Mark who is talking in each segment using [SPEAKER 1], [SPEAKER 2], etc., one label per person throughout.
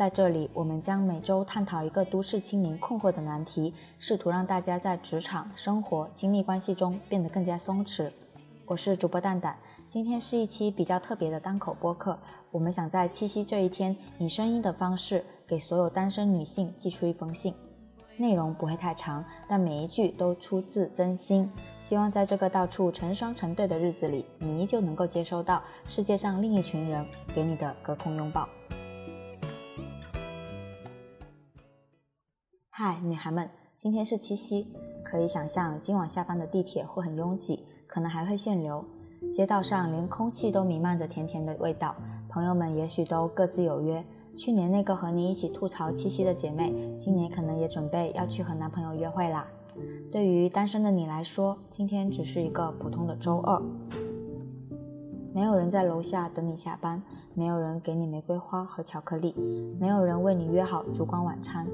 [SPEAKER 1] 在这里我们将每周探讨一个都市青年困惑的难题，试图让大家在职场、生活、亲密关系中变得更加松弛。我是主播蛋蛋，今天是一期比较特别的单口播客，我们想在七夕这一天，以声音的方式给所有单身女性寄出一封信。内容不会太长，但每一句都出自真心。希望在这个到处成双成对的日子里，你依旧能够接收到世界上另一群人给你的隔空拥抱。嗨，女孩们，今天是七夕，可以想象今晚下班的地铁会很拥挤，可能还会限流。街道上连空气都弥漫着甜甜的味道，朋友们也许都各自有约。去年那个和你一起吐槽七夕的姐妹，今年可能也准备要去和男朋友约会啦。对于单身的你来说，今天只是一个普通的周二，没有人在楼下等你下班，没有人给你玫瑰花和巧克力，没有人为你约好烛光晚餐，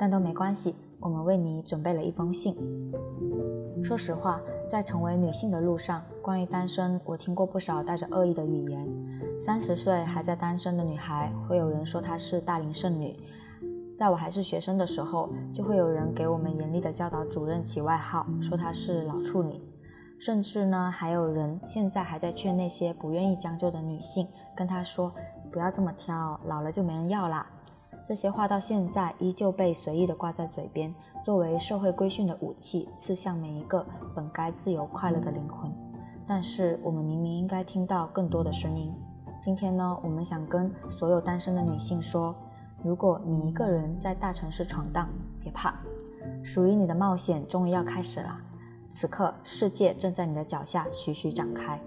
[SPEAKER 1] 但都没关系，我们为你准备了一封信。说实话，在成为女性的路上，关于单身，我听过不少带着恶意的语言。三十岁还在单身的女孩，会有人说她是大龄剩女；在我还是学生的时候，就会有人给我们严厉的教导主任起外号，说她是老处女。甚至呢，还有人现在还在劝那些不愿意将就的女性，跟她说不要这么挑，老了就没人要啦。这些话到现在依旧被随意的挂在嘴边，作为社会规训的武器，刺向每一个本该自由快乐的灵魂。但是我们明明应该听到更多的声音。今天呢，我们想跟所有单身的女性说：如果你一个人在大城市闯荡，别怕，属于你的冒险终于要开始啦！此刻，世界正在你的脚下徐徐展开。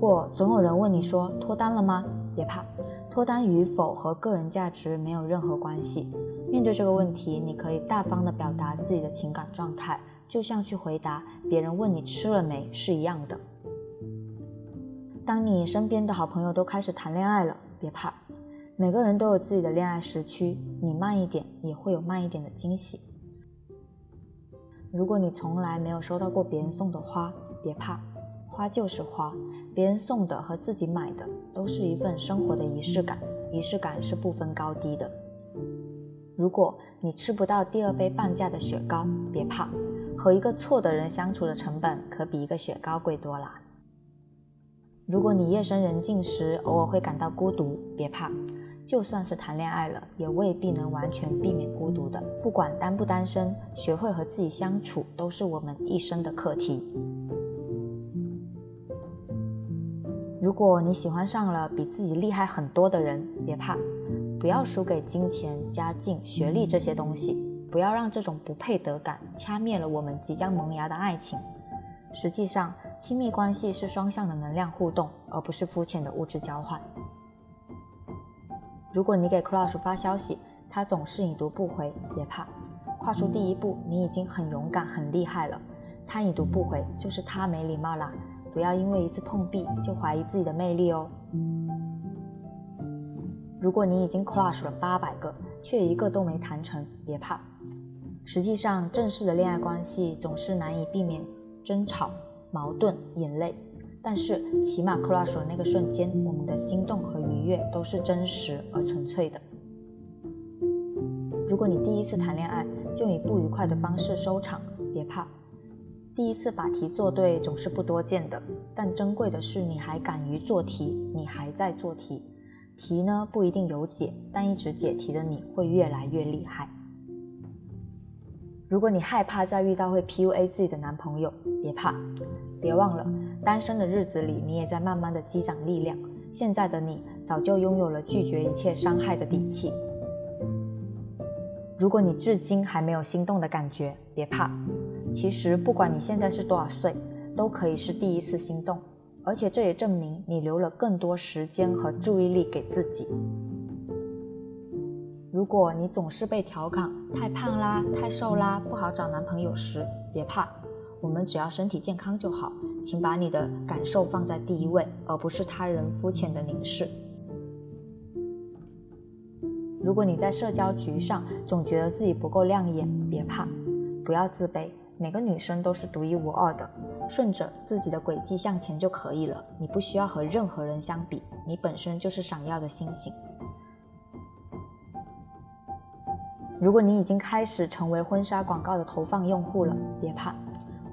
[SPEAKER 1] 果总有人问你说脱单了吗？别怕，脱单与否和个人价值没有任何关系。面对这个问题，你可以大方的表达自己的情感状态。就像去回答别人问你吃了没是一样的。当你身边的好朋友都开始谈恋爱了，别怕，每个人都有自己的恋爱时区，你慢一点也会有慢一点的惊喜。如果你从来没有收到过别人送的花，别怕，花就是花，别人送的和自己买的都是一份生活的仪式感，仪式感是不分高低的。如果你吃不到第二杯半价的雪糕，别怕。和一个错的人相处的成本可比一个雪糕贵多啦。如果你夜深人静时偶尔会感到孤独，别怕，就算是谈恋爱了，也未必能完全避免孤独的。不管单不单身，学会和自己相处都是我们一生的课题。如果你喜欢上了比自己厉害很多的人，别怕，不要输给金钱、家境、学历这些东西。不要让这种不配得感掐灭了我们即将萌芽的爱情。实际上，亲密关系是双向的能量互动，而不是肤浅的物质交换。如果你给 Crush 发消息，他总是已读不回，别怕，跨出第一步，你已经很勇敢、很厉害了。他已读不回，就是他没礼貌啦。不要因为一次碰壁就怀疑自己的魅力哦。如果你已经 Crush 了八百个，却一个都没谈成，别怕。实际上，正式的恋爱关系总是难以避免争吵、矛盾、眼泪，但是起码 crush 的那个瞬间，我们的心动和愉悦都是真实而纯粹的。如果你第一次谈恋爱就以不愉快的方式收场，别怕。第一次把题做对总是不多见的，但珍贵的是你还敢于做题，你还在做题。题呢不一定有解，但一直解题的你会越来越厉害。如果你害怕再遇到会 PUA 自己的男朋友，别怕，别忘了，单身的日子里你也在慢慢的积攒力量。现在的你早就拥有了拒绝一切伤害的底气。如果你至今还没有心动的感觉，别怕，其实不管你现在是多少岁，都可以是第一次心动，而且这也证明你留了更多时间和注意力给自己。如果你总是被调侃太胖啦、太瘦啦，不好找男朋友时，别怕，我们只要身体健康就好。请把你的感受放在第一位，而不是他人肤浅的凝视。如果你在社交局上总觉得自己不够亮眼，别怕，不要自卑。每个女生都是独一无二的，顺着自己的轨迹向前就可以了。你不需要和任何人相比，你本身就是闪耀的星星。如果你已经开始成为婚纱广告的投放用户了，别怕，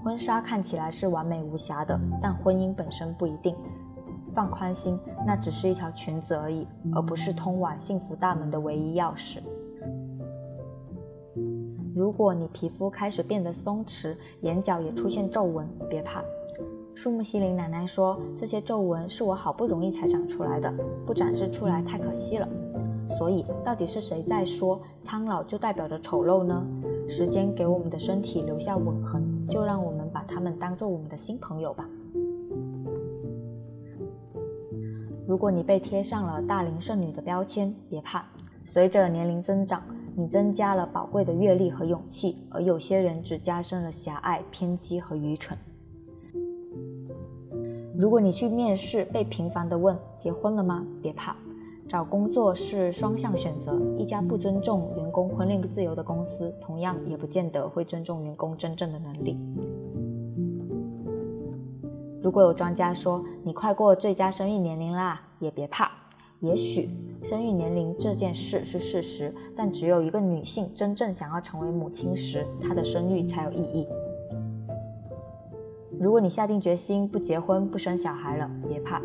[SPEAKER 1] 婚纱看起来是完美无瑕的，但婚姻本身不一定。放宽心，那只是一条裙子而已，而不是通往幸福大门的唯一钥匙。如果你皮肤开始变得松弛，眼角也出现皱纹，别怕。树木希林奶奶说：“这些皱纹是我好不容易才长出来的，不展示出来太可惜了。”所以，到底是谁在说苍老就代表着丑陋呢？时间给我们的身体留下吻痕，就让我们把它们当做我们的新朋友吧。如果你被贴上了大龄剩女的标签，别怕。随着年龄增长，你增加了宝贵的阅历和勇气，而有些人只加深了狭隘、偏激和愚蠢。如果你去面试被频繁地问结婚了吗？别怕，找工作是双向选择。一家不尊重员工婚恋自由的公司，同样也不见得会尊重员工真正的能力。如果有专家说你快过最佳生育年龄啦，也别怕。也许生育年龄这件事是事实，但只有一个女性真正想要成为母亲时，她的生育才有意义。如果你下定决心不结婚、不生小孩了，别怕。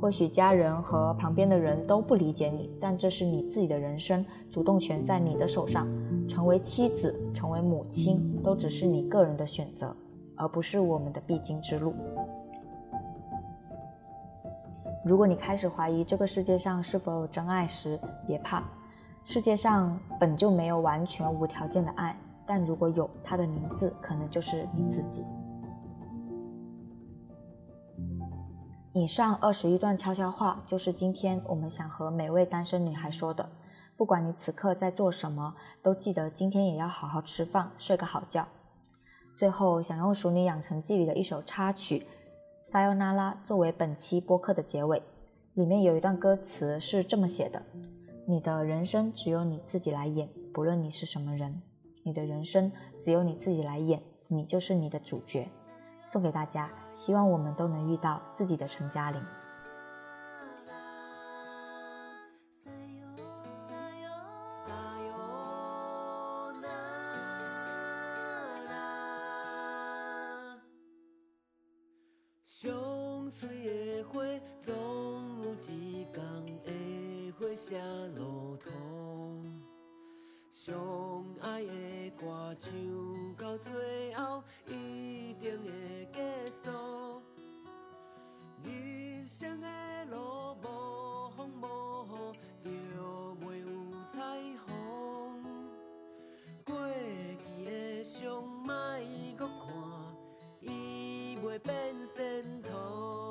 [SPEAKER 1] 或许家人和旁边的人都不理解你，但这是你自己的人生，主动权在你的手上。成为妻子、成为母亲，都只是你个人的选择，而不是我们的必经之路。如果你开始怀疑这个世界上是否有真爱时，别怕，世界上本就没有完全无条件的爱，但如果有，它的名字可能就是你自己。以上二十一段悄悄话，就是今天我们想和每位单身女孩说的。不管你此刻在做什么，都记得今天也要好好吃饭，睡个好觉。最后，想用《熟女养成记》里的一首插曲。撒由那拉作为本期播客的结尾，里面有一段歌词是这么写的：“你的人生只有你自己来演，不论你是什么人。你的人生只有你自己来演，你就是你的主角。”送给大家，希望我们都能遇到自己的陈嘉玲。
[SPEAKER 2] 写路途，相爱的歌唱到最后一定会结束。人生的路伊袂变仙途。